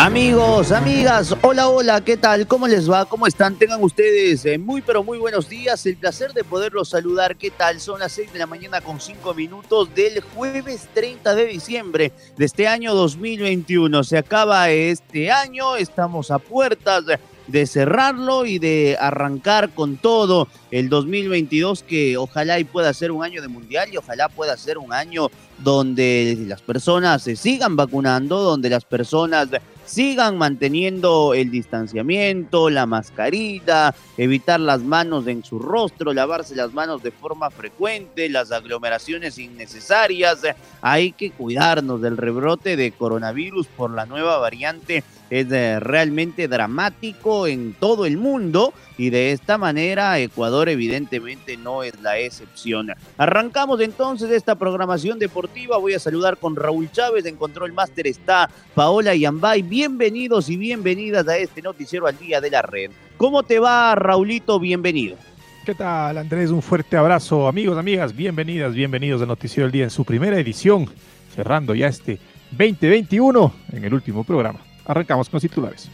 Amigos, amigas, hola, hola, ¿qué tal? ¿Cómo les va? ¿Cómo están? Tengan ustedes eh, muy, pero muy buenos días. El placer de poderlos saludar. ¿Qué tal? Son las 6 de la mañana con 5 minutos del jueves 30 de diciembre de este año 2021. Se acaba este año, estamos a puertas de cerrarlo y de arrancar con todo el 2022 que ojalá y pueda ser un año de mundial y ojalá pueda ser un año donde las personas se sigan vacunando, donde las personas sigan manteniendo el distanciamiento, la mascarilla, evitar las manos en su rostro, lavarse las manos de forma frecuente, las aglomeraciones innecesarias. Hay que cuidarnos del rebrote de coronavirus por la nueva variante es realmente dramático en todo el mundo y de esta manera Ecuador evidentemente no es la excepción. Arrancamos entonces esta programación deportiva. Voy a saludar con Raúl Chávez. En Control Master está Paola Yambay. Bienvenidos y bienvenidas a este noticiero al día de la red. ¿Cómo te va, Raulito? Bienvenido. ¿Qué tal, Andrés? Un fuerte abrazo. Amigos, amigas, bienvenidas, bienvenidos al Noticiero del Día en su primera edición, cerrando ya este 2021 en el último programa. Arrancamos con los titulares.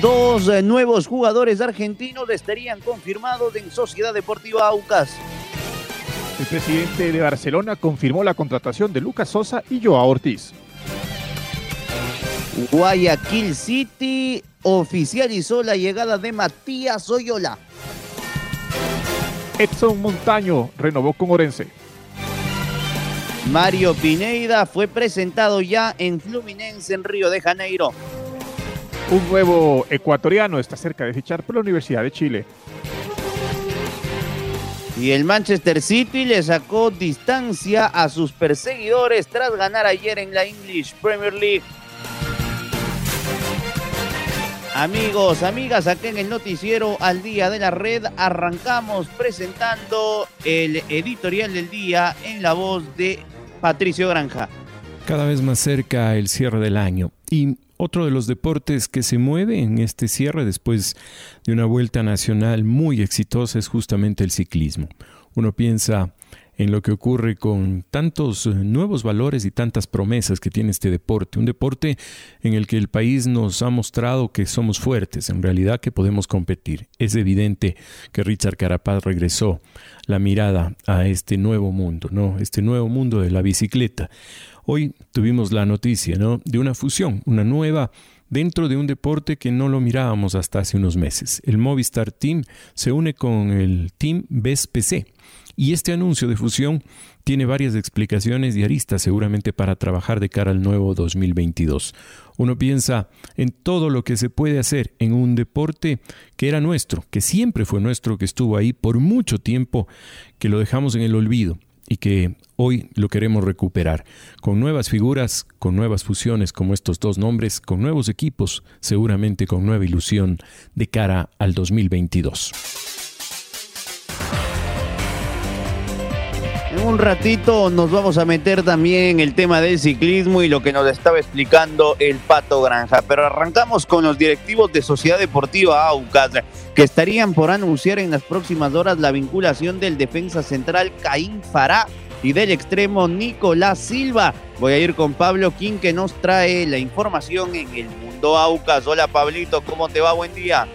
Dos eh, nuevos jugadores argentinos estarían confirmados en Sociedad Deportiva Aucas. El presidente de Barcelona confirmó la contratación de Lucas Sosa y Joao Ortiz. Guayaquil City oficializó la llegada de Matías Oyola. Edson Montaño renovó con Orense. Mario Pineida fue presentado ya en Fluminense en Río de Janeiro. Un nuevo ecuatoriano está cerca de fichar por la Universidad de Chile. Y el Manchester City le sacó distancia a sus perseguidores tras ganar ayer en la English Premier League. Amigos, amigas, aquí en el noticiero al día de la red arrancamos presentando el editorial del día en la voz de Patricio Granja. Cada vez más cerca el cierre del año y otro de los deportes que se mueve en este cierre después de una vuelta nacional muy exitosa es justamente el ciclismo. Uno piensa en lo que ocurre con tantos eh, nuevos valores y tantas promesas que tiene este deporte. Un deporte en el que el país nos ha mostrado que somos fuertes, en realidad que podemos competir. Es evidente que Richard Carapaz regresó la mirada a este nuevo mundo, ¿no? Este nuevo mundo de la bicicleta. Hoy tuvimos la noticia, ¿no? De una fusión, una nueva dentro de un deporte que no lo mirábamos hasta hace unos meses. El Movistar Team se une con el Team BSPC y este anuncio de fusión tiene varias explicaciones y aristas seguramente para trabajar de cara al nuevo 2022. Uno piensa en todo lo que se puede hacer en un deporte que era nuestro, que siempre fue nuestro, que estuvo ahí por mucho tiempo, que lo dejamos en el olvido y que hoy lo queremos recuperar, con nuevas figuras, con nuevas fusiones como estos dos nombres, con nuevos equipos, seguramente con nueva ilusión de cara al 2022. En un ratito nos vamos a meter también en el tema del ciclismo y lo que nos estaba explicando el Pato Granja. Pero arrancamos con los directivos de Sociedad Deportiva Aucas, que estarían por anunciar en las próximas horas la vinculación del defensa central Caín Fará y del extremo Nicolás Silva. Voy a ir con Pablo King que nos trae la información en el mundo Aucas. Hola Pablito, ¿cómo te va? Buen día.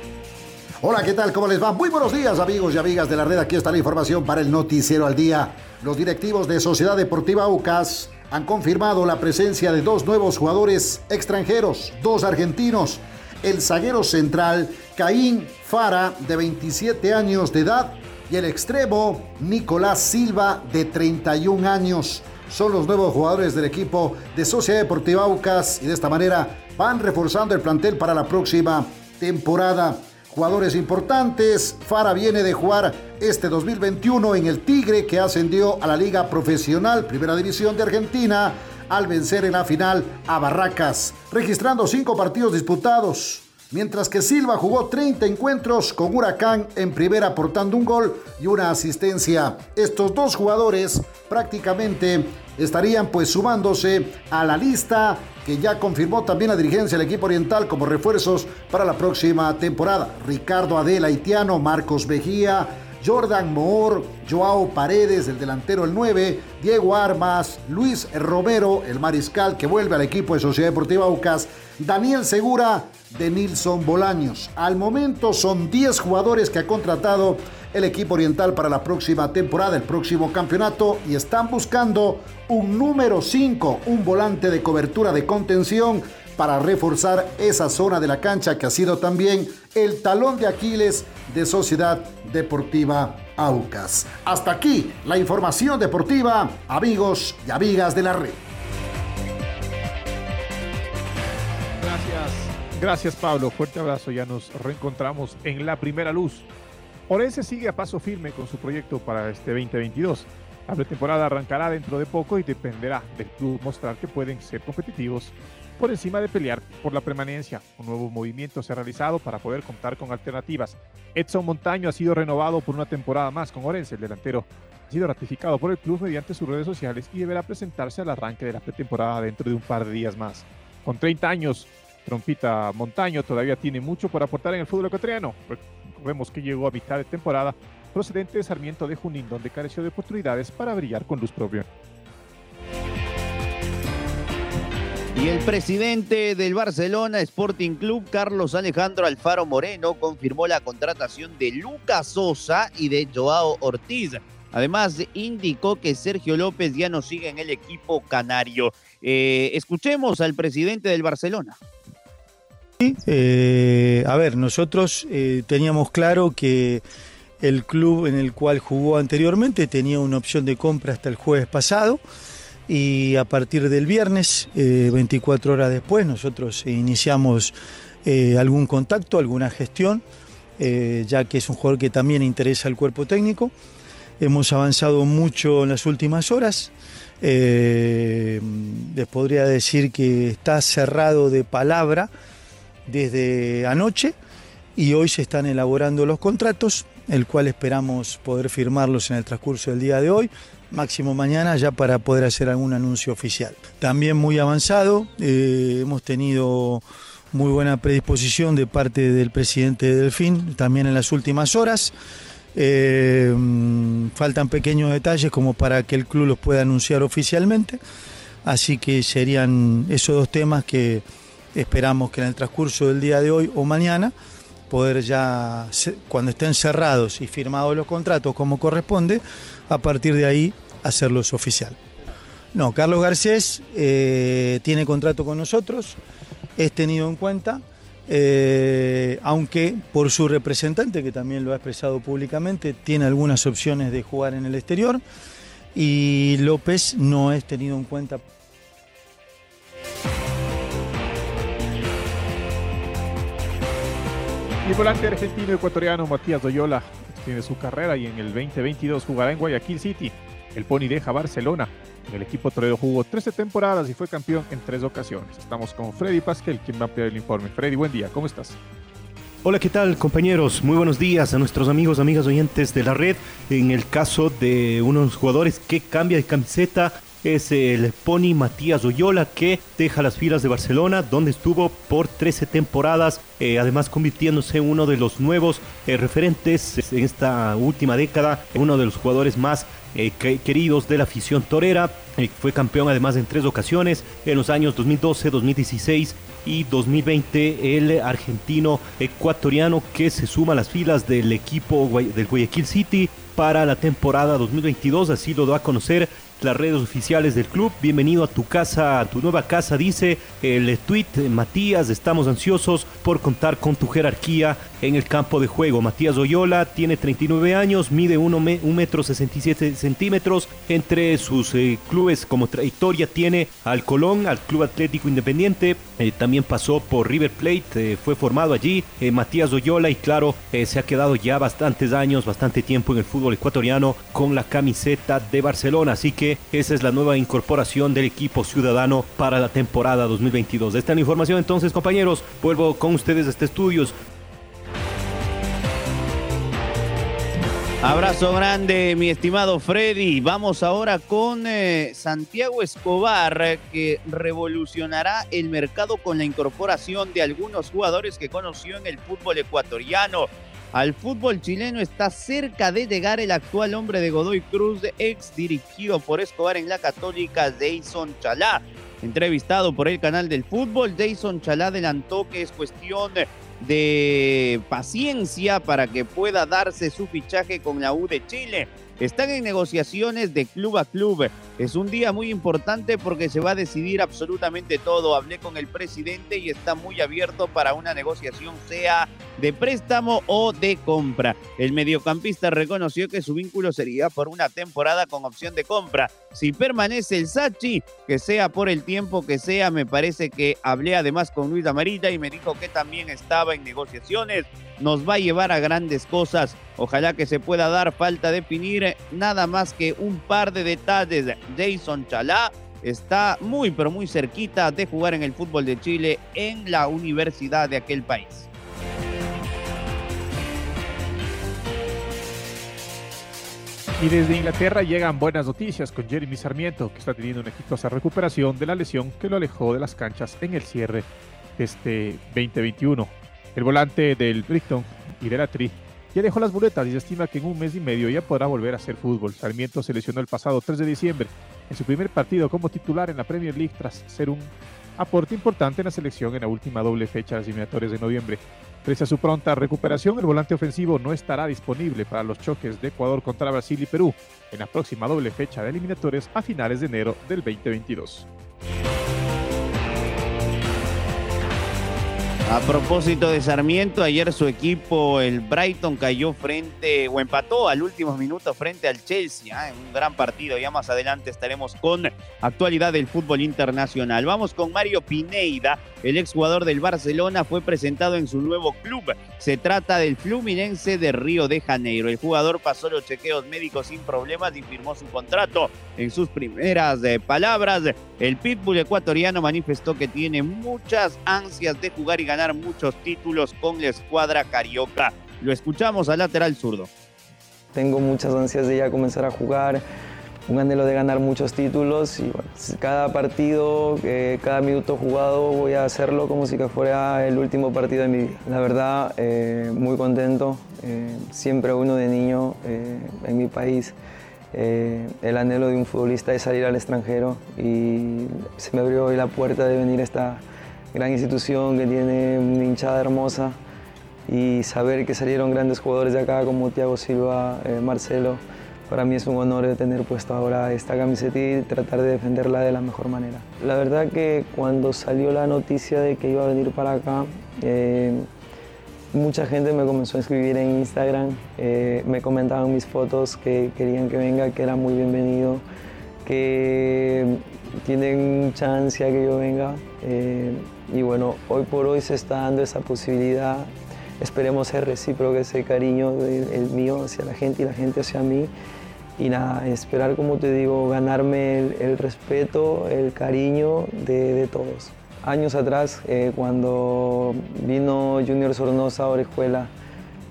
Hola, ¿qué tal? ¿Cómo les va? Muy buenos días amigos y amigas de la red. Aquí está la información para el noticiero al día. Los directivos de Sociedad Deportiva UCAS han confirmado la presencia de dos nuevos jugadores extranjeros, dos argentinos. El zaguero central Caín Fara, de 27 años de edad, y el extremo Nicolás Silva, de 31 años. son los nuevos jugadores del equipo de Sociedad Deportiva Aucas y de esta manera van reforzando el plantel para la próxima temporada. Jugadores importantes, Fara viene de jugar este 2021 en el Tigre que ascendió a la Liga Profesional Primera División de Argentina al vencer en la final a Barracas, registrando cinco partidos disputados. Mientras que Silva jugó 30 encuentros con Huracán en primera aportando un gol y una asistencia. Estos dos jugadores prácticamente estarían pues sumándose a la lista que ya confirmó también la dirigencia del equipo oriental como refuerzos para la próxima temporada. Ricardo Adela Haitiano, Marcos Mejía, Jordan Moore, Joao Paredes, el delantero el 9, Diego Armas, Luis Romero, el mariscal que vuelve al equipo de Sociedad Deportiva Aucas, Daniel Segura, de Nilson Bolaños. Al momento son 10 jugadores que ha contratado el equipo oriental para la próxima temporada, el próximo campeonato, y están buscando un número 5, un volante de cobertura de contención para reforzar esa zona de la cancha que ha sido también el talón de Aquiles de Sociedad Deportiva Aucas. Hasta aquí la información deportiva, amigos y amigas de la red. Gracias. Gracias Pablo, fuerte abrazo, ya nos reencontramos en la primera luz. Orense sigue a paso firme con su proyecto para este 2022. La pretemporada arrancará dentro de poco y dependerá del club mostrar que pueden ser competitivos por encima de pelear por la permanencia. Un nuevo movimiento se ha realizado para poder contar con alternativas. Edson Montaño ha sido renovado por una temporada más con Orense. El delantero ha sido ratificado por el club mediante sus redes sociales y deberá presentarse al arranque de la pretemporada dentro de un par de días más. Con 30 años, Trompita Montaño todavía tiene mucho por aportar en el fútbol ecuatoriano. Vemos que llegó a mitad de temporada procedente de Sarmiento de Junín, donde careció de oportunidades para brillar con luz propia. Y el presidente del Barcelona Sporting Club, Carlos Alejandro Alfaro Moreno, confirmó la contratación de Lucas Sosa y de Joao Ortiz. Además, indicó que Sergio López ya no sigue en el equipo canario. Eh, escuchemos al presidente del Barcelona. Sí, eh, a ver, nosotros eh, teníamos claro que el club en el cual jugó anteriormente tenía una opción de compra hasta el jueves pasado y a partir del viernes, 24 horas después, nosotros iniciamos algún contacto, alguna gestión, ya que es un jugador que también interesa al cuerpo técnico. Hemos avanzado mucho en las últimas horas. les podría decir que está cerrado de palabra desde anoche y hoy se están elaborando los contratos, el cual esperamos poder firmarlos en el transcurso del día de hoy, máximo mañana ya para poder hacer algún anuncio oficial. También muy avanzado, eh, hemos tenido muy buena predisposición de parte del presidente de Delfín, también en las últimas horas. Eh, faltan pequeños detalles como para que el club los pueda anunciar oficialmente, así que serían esos dos temas que Esperamos que en el transcurso del día de hoy o mañana poder ya, cuando estén cerrados y firmados los contratos como corresponde, a partir de ahí hacerlos oficial. No, Carlos Garcés eh, tiene contrato con nosotros, es tenido en cuenta, eh, aunque por su representante, que también lo ha expresado públicamente, tiene algunas opciones de jugar en el exterior y López no es tenido en cuenta El volante argentino ecuatoriano Matías Doyola tiene su carrera y en el 2022 jugará en Guayaquil City. El Pony deja Barcelona. En el equipo Toledo jugó 13 temporadas y fue campeón en tres ocasiones. Estamos con Freddy Pasquel, quien va a ampliar el informe. Freddy, buen día, ¿cómo estás? Hola, ¿qué tal compañeros? Muy buenos días a nuestros amigos, amigas oyentes de la red. En el caso de unos jugadores que cambia de camiseta, es el Pony Matías Oyola que deja las filas de Barcelona donde estuvo por 13 temporadas, eh, además convirtiéndose en uno de los nuevos eh, referentes en esta última década, uno de los jugadores más eh, queridos de la afición torera. fue campeón además en tres ocasiones, en los años 2012, 2016 y 2020 el argentino ecuatoriano que se suma a las filas del equipo del Guayaquil City para la temporada 2022, así lo da a conocer las redes oficiales del club. Bienvenido a tu casa, a tu nueva casa, dice el tweet. Matías, estamos ansiosos por contar con tu jerarquía en el campo de juego. Matías Oyola tiene 39 años, mide 1 metro 67 centímetros. Entre sus eh, clubes como trayectoria tiene al Colón, al Club Atlético Independiente, eh, también pasó por River Plate, eh, fue formado allí. Matías Oyola y claro, se ha quedado ya bastantes años, bastante tiempo en el fútbol ecuatoriano con la camiseta de Barcelona. Así esa es la nueva incorporación del equipo ciudadano para la temporada 2022. Esta es la información entonces, compañeros. Vuelvo con ustedes a este estudios. Abrazo grande, mi estimado Freddy. Vamos ahora con eh, Santiago Escobar, que revolucionará el mercado con la incorporación de algunos jugadores que conoció en el fútbol ecuatoriano. Al fútbol chileno está cerca de llegar el actual hombre de Godoy Cruz, ex dirigido por Escobar en la Católica, Jason Chalá. Entrevistado por el canal del fútbol, Jason Chalá adelantó que es cuestión de paciencia para que pueda darse su fichaje con la U de Chile. Están en negociaciones de club a club. Es un día muy importante porque se va a decidir absolutamente todo. Hablé con el presidente y está muy abierto para una negociación, sea de préstamo o de compra. El mediocampista reconoció que su vínculo sería por una temporada con opción de compra. Si permanece el Sachi, que sea por el tiempo que sea, me parece que hablé además con Luis Amarita y me dijo que también estaba en negociaciones. Nos va a llevar a grandes cosas. Ojalá que se pueda dar falta definir nada más que un par de detalles. Jason Chalá está muy pero muy cerquita de jugar en el fútbol de Chile en la universidad de aquel país. Y desde Inglaterra llegan buenas noticias con Jeremy Sarmiento, que está teniendo una exitosa recuperación de la lesión que lo alejó de las canchas en el cierre de este 2021. El volante del Brighton y de la Tri ya dejó las boletas y estima que en un mes y medio ya podrá volver a hacer fútbol. Sarmiento se lesionó el pasado 3 de diciembre en su primer partido como titular en la Premier League tras ser un aporte importante en la selección en la última doble fecha de las eliminatorias de noviembre. Pese a su pronta recuperación, el volante ofensivo no estará disponible para los choques de Ecuador contra Brasil y Perú en la próxima doble fecha de eliminatorias a finales de enero del 2022. A propósito de Sarmiento, ayer su equipo, el Brighton, cayó frente o empató al último minuto frente al Chelsea. ¿eh? Un gran partido. Ya más adelante estaremos con actualidad del fútbol internacional. Vamos con Mario Pineida, el exjugador del Barcelona, fue presentado en su nuevo club. Se trata del Fluminense de Río de Janeiro. El jugador pasó los chequeos médicos sin problemas y firmó su contrato. En sus primeras eh, palabras, el pitbull ecuatoriano manifestó que tiene muchas ansias de jugar y ganar muchos títulos con la escuadra carioca. Lo escuchamos al lateral zurdo. Tengo muchas ansias de ya comenzar a jugar, un anhelo de ganar muchos títulos y cada partido, eh, cada minuto jugado voy a hacerlo como si que fuera el último partido de mi vida. La verdad, eh, muy contento, eh, siempre uno de niño en mi país. el anhelo de un futbolista es salir al extranjero y se me abrió hoy la puerta de venir a esta, gran institución que tiene una hinchada hermosa y saber que salieron grandes jugadores de acá como Thiago Silva, eh, Marcelo, para mí es un honor tener puesto ahora esta camiseta y tratar de defenderla de la mejor manera. La verdad que cuando salió la noticia de que iba a venir para acá, eh, mucha gente me comenzó a escribir en Instagram, eh, me comentaban mis fotos que querían que venga, que era muy bienvenido, que tienen mucha ansia que yo venga. Y bueno, hoy por hoy se está dando esa posibilidad. Esperemos ser recíproco ese cariño el mío hacia la gente y la gente hacia mí. Y nada, esperar, como te digo, ganarme el, respeto, el cariño de, todos. Años atrás, eh, cuando vino Junior Sornosa a Orejuela,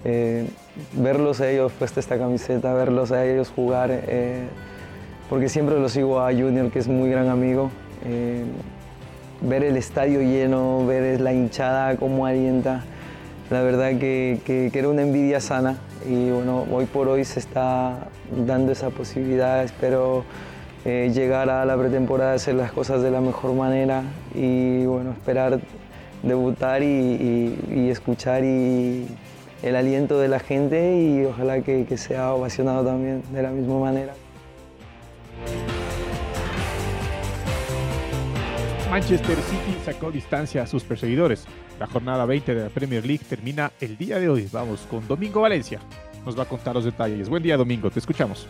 eh, verlos a ellos puesta esta camiseta, verlos a ellos jugar, eh, porque siempre lo sigo a Junior, que es muy gran amigo. Ver el estadio lleno, ver la hinchada cómo alienta, la verdad que, era una envidia sana y bueno, hoy por hoy se está dando esa posibilidad, espero eh, llegar a la pretemporada, hacer las cosas de la mejor manera y bueno, esperar debutar y, escuchar y el aliento de la gente y ojalá que sea ovacionado también de la misma manera. Manchester City sacó distancia a sus perseguidores. La jornada 20 de la Premier League termina el día de hoy. Vamos con Domingo Valencia. Nos va a contar los detalles. Buen día, Domingo. Te escuchamos.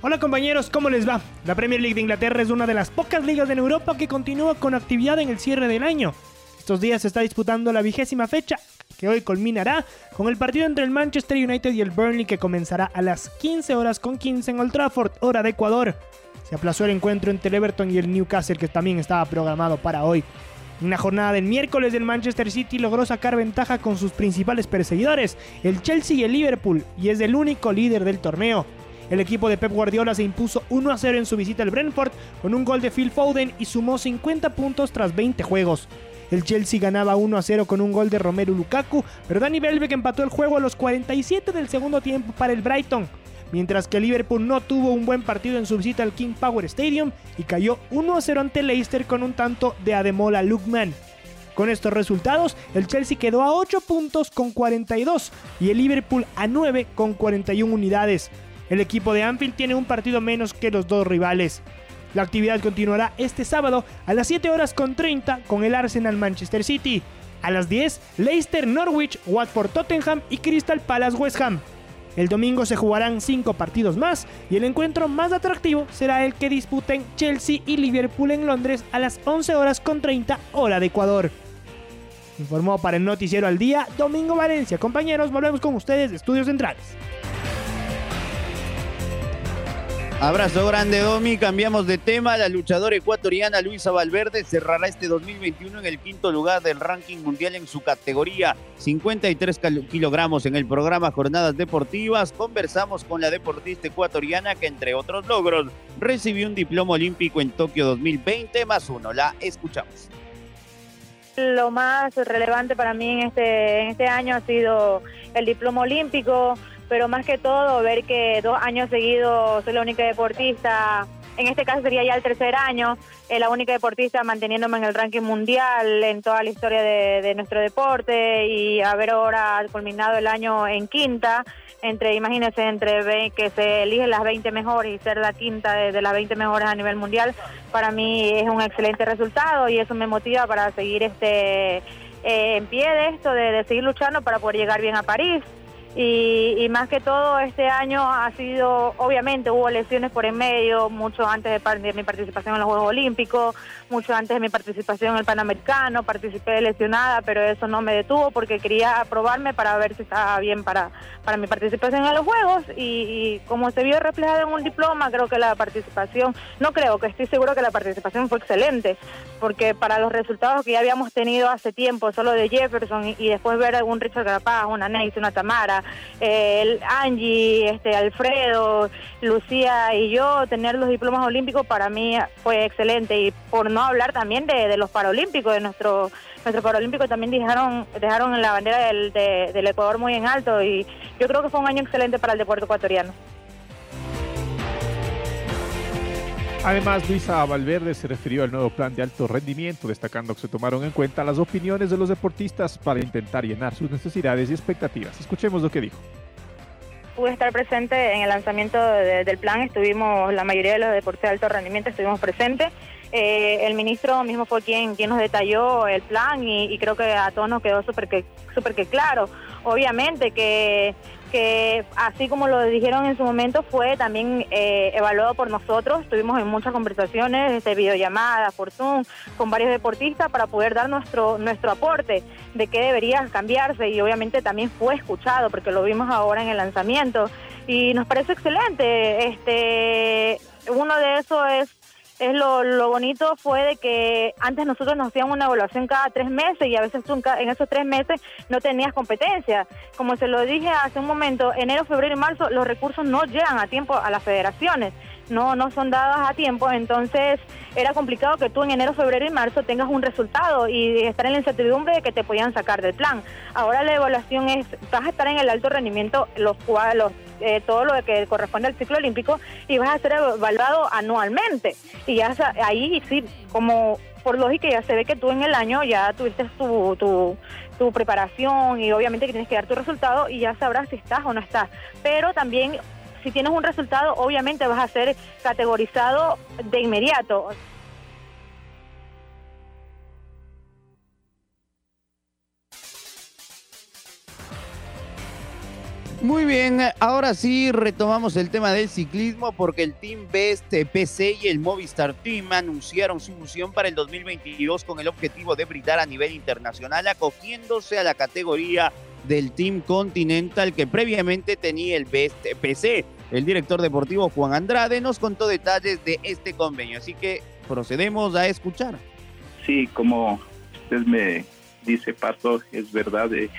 Hola compañeros, ¿cómo les va? La Premier League de Inglaterra es una de las pocas ligas en Europa que continúa con actividad en el cierre del año. Estos días se está disputando la vigésima fecha, que hoy culminará con el partido entre el Manchester United y el Burnley que comenzará a las 15 horas con 15 en Old Trafford, hora de Ecuador. Se aplazó el encuentro entre el Everton y el Newcastle que también estaba programado para hoy. En la jornada del miércoles el Manchester City logró sacar ventaja con sus principales perseguidores, el Chelsea y el Liverpool, y es el único líder del torneo. El equipo de Pep Guardiola se impuso 1 a 0 en su visita al Brentford con un gol de Phil Foden y sumó 50 puntos tras 20 juegos. El Chelsea ganaba 1 a 0 con un gol de Romelu Lukaku, pero Danny Welbeck empató el juego a los 47 del segundo tiempo para el Brighton. Mientras que Liverpool no tuvo un buen partido en su visita al King Power Stadium y cayó 1 a 0 ante Leicester con un tanto de Ademola Lookman. Con estos resultados, el Chelsea quedó a 8 puntos con 42 y el Liverpool a 9 con 41 unidades. El equipo de Anfield tiene un partido menos que los dos rivales. La actividad continuará este sábado a las 7 horas con 30 con el Arsenal Manchester City. A las 10, Leicester Norwich, Watford Tottenham y Crystal Palace West Ham. El domingo se jugarán 5 partidos más y el encuentro más atractivo será el que disputen Chelsea y Liverpool en Londres a las 11 horas con 30 hora de Ecuador. Informó para el Noticiero al Día Domingo Valencia. Compañeros, volvemos con ustedes de Estudios Centrales. Abrazo grande, Domi. Cambiamos de tema. La luchadora ecuatoriana Luisa Valverde cerrará este 2021 en el quinto lugar del ranking mundial en su categoría, 53 kilogramos en el programa Jornadas Deportivas. Conversamos con la deportista ecuatoriana que, entre otros logros, recibió un diploma olímpico en Tokio 2020 más uno. La escuchamos. Lo más relevante para mí en este, en este año ha sido el diploma olímpico pero más que todo ver que dos años seguidos soy la única deportista, en este caso sería ya el tercer año, eh, la única deportista manteniéndome en el ranking mundial en toda la historia de, nuestro deporte y haber ahora culminado el año en quinta, entre, imagínense, entre que se eligen las 20 mejores y ser la quinta de, las 20 mejores a nivel mundial, para mí es un excelente resultado y eso me motiva para seguir este eh, en pie de esto, de seguir luchando para poder llegar bien a París. Y, más que todo este año ha sido, obviamente hubo lesiones por en medio, mucho antes de, mi participación en los Juegos Olímpicos, mucho antes de mi participación en el Panamericano, participé lesionada, pero eso no me detuvo porque quería aprobarme para ver si estaba bien para, para mi participación en los Juegos. Y, como se vio reflejado en un diploma, creo que la participación, no creo, que estoy seguro que la participación fue excelente, porque para los resultados que ya habíamos tenido hace tiempo, solo de Jefferson y, después ver a un Richard Capaz, una Neis, una Tamara, el Angie, este, Alfredo, Lucía y yo, tener los diplomas olímpicos para mí fue excelente y por no hablar también de, los paralímpicos, de nuestro nuestro paralímpico también dejaron dejaron la bandera del, del Ecuador muy en alto y yo creo que fue un año excelente para el deporte ecuatoriano. Además, Luisa Valverde se refirió al nuevo plan de alto rendimiento, destacando que se tomaron en cuenta las opiniones de los deportistas para intentar llenar sus necesidades y expectativas. Escuchemos lo que dijo. Pude estar presente en el lanzamiento del plan, estuvimos, la mayoría de los deportes de alto rendimiento estuvimos presentes. Eh, el ministro mismo fue quien, quien nos detalló el plan y, creo que a todos nos quedó súper que, super que claro. Obviamente que que así como lo dijeron en su momento fue también eh, evaluado por nosotros. Estuvimos en muchas conversaciones, este, videollamadas, por Zoom, con varios deportistas para poder dar nuestro, nuestro aporte de qué debería cambiarse y obviamente también fue escuchado porque lo vimos ahora en el lanzamiento y nos parece excelente. Este, uno de esos es es lo, lo bonito fue de que antes nosotros nos hacíamos una evaluación cada tres meses y a veces en esos tres meses no tenías competencia. Como se lo dije hace un momento, enero, febrero y marzo los recursos no llegan a tiempo a las federaciones, no, no son dadas a tiempo, entonces era complicado que tú en enero, febrero y marzo tengas un resultado y estar en la incertidumbre de que te podían sacar del plan. Ahora la evaluación es, vas a estar en el alto rendimiento los, los eh, todo lo que corresponde al ciclo olímpico y vas a ser evaluado anualmente. Y ya ahí sí, como por lógica ya se ve que tú en el año ya tuviste tu, tu, tu preparación y obviamente que tienes que dar tu resultado y ya sabrás si estás o no estás. Pero también si tienes un resultado, obviamente vas a ser categorizado de inmediato. Muy bien, ahora sí retomamos el tema del ciclismo porque el Team Best PC y el Movistar Team anunciaron su fusión para el 2022 con el objetivo de brindar a nivel internacional acogiéndose a la categoría del Team Continental que previamente tenía el Best PC. El director deportivo Juan Andrade nos contó detalles de este convenio, así que procedemos a escuchar. Sí, como usted me dice, Paso, es verdad. Eh,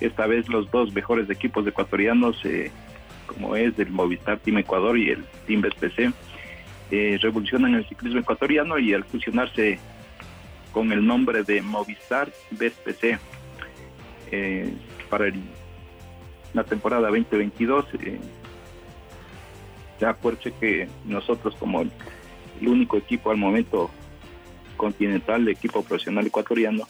esta vez los dos mejores equipos ecuatorianos, eh, como es el Movistar Team Ecuador y el Team BSPC, eh, revolucionan el ciclismo ecuatoriano y al fusionarse con el nombre de Movistar BSPC eh, para la temporada 2022, eh, ya acuérdese que nosotros como el, único equipo al momento continental, de equipo profesional ecuatoriano,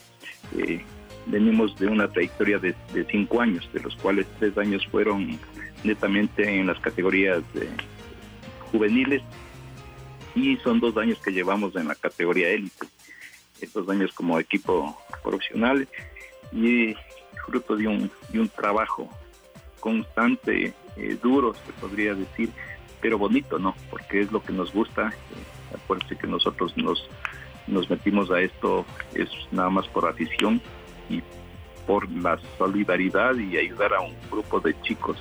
eh, venimos de una trayectoria de, cinco años, de los cuales tres años fueron netamente en las categorías juveniles y son dos años que llevamos en la categoría élite. Estos años como equipo profesional y fruto de un, de un trabajo constante, eh, duro, se podría decir, pero bonito, ¿no? Porque es lo que nos gusta. Eh, acuérdense que nosotros nos, nos metimos a esto es nada más por afición y por la solidaridad y ayudar a un grupo de chicos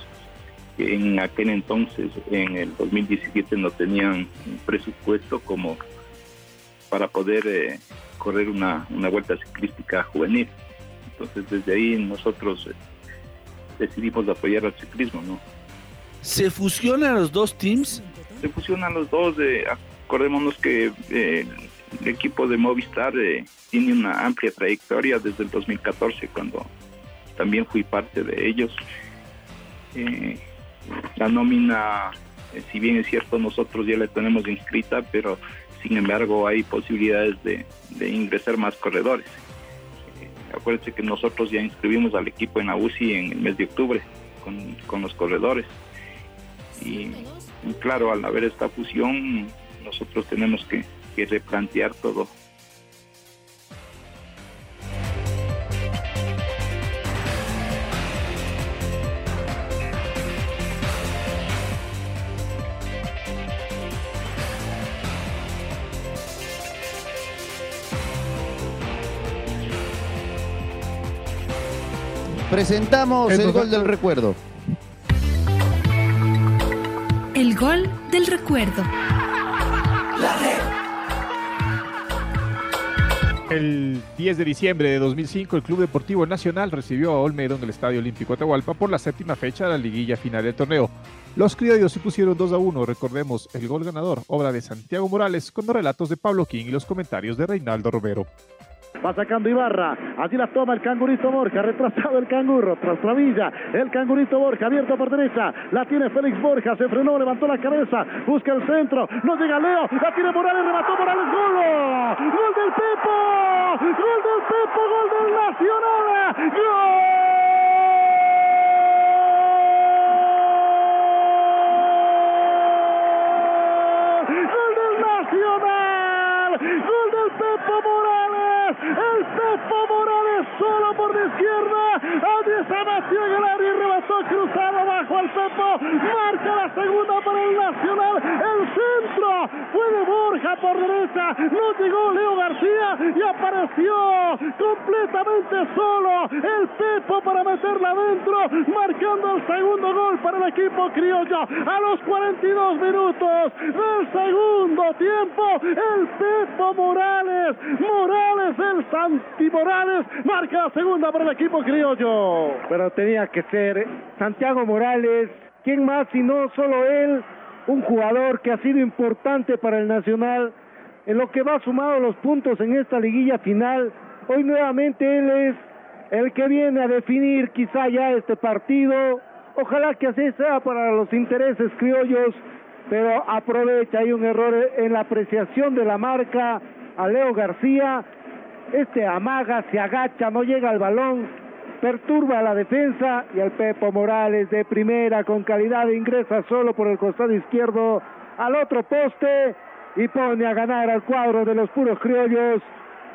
que en aquel entonces, en el 2017, no tenían un presupuesto como para poder eh, correr una, una vuelta ciclística juvenil. Entonces desde ahí nosotros eh, decidimos apoyar al ciclismo, ¿no? ¿Se fusionan los dos teams? Se fusionan los dos, eh, acordémonos que eh, el equipo de Movistar tiene una amplia trayectoria desde el 2014 cuando también fui parte de ellos. la nómina, si bien es cierto, nosotros ya la tenemos inscrita, pero sin embargo hay posibilidades de, ingresar más corredores. Acuérdense que nosotros ya inscribimos al equipo en la UCI en el mes de octubre con, los corredores. Y, claro, al haber esta fusión, nosotros tenemos que, que replantear todo Presentamos el gol del recuerdo. El gol del recuerdo. El 10 de diciembre de 2005, el Club Deportivo Nacional recibió a Olmedo en el Estadio Olímpico Atahualpa por la séptima fecha de la liguilla final del torneo. Los criollos se pusieron 2 a 1. Recordemos el gol ganador, obra de Santiago Morales, con los relatos de Pablo King y los comentarios de Reinaldo Romero. Va sacando Ibarra. Allí la toma el cangurito Borja. Retrasado el canguro. Tras la villa. El cangurito Borja. Abierto por derecha. La tiene Félix Borja. Se frenó. Levantó la cabeza. Busca el centro. No llega Leo. La tiene Morales. Remató Morales. Gol. Gol del Pepo. Gol del Pepo. Gol del Nacional. Gol. El Pepo Morales solo por la izquierda. Se metió en el y rebató cruzado bajo al Pepo. Marca la segunda para el Nacional. El centro fue de Borja por derecha. No llegó Leo García y apareció completamente solo el Pepo para meterla adentro. Marcando el segundo gol para el equipo criollo. A los 42 minutos del segundo tiempo. El Pepo Morales. Morales el Santi Morales marca la segunda para el equipo criollo. Pero tenía que ser Santiago Morales, ¿quién más si no solo él? Un jugador que ha sido importante para el Nacional en lo que va sumado los puntos en esta liguilla final. Hoy nuevamente él es el que viene a definir quizá ya este partido. Ojalá que así sea para los intereses criollos, pero aprovecha, hay un error en la apreciación de la marca a Leo García este amaga, se agacha, no llega al balón, perturba a la defensa y el Pepo Morales de primera con calidad ingresa solo por el costado izquierdo al otro poste y pone a ganar al cuadro de los puros criollos,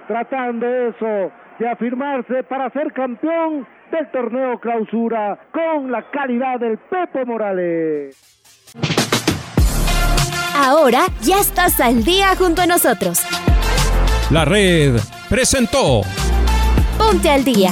tratando eso de afirmarse para ser campeón del torneo clausura con la calidad del Pepo Morales. Ahora ya estás al día junto a nosotros. La red presentó Ponte al día.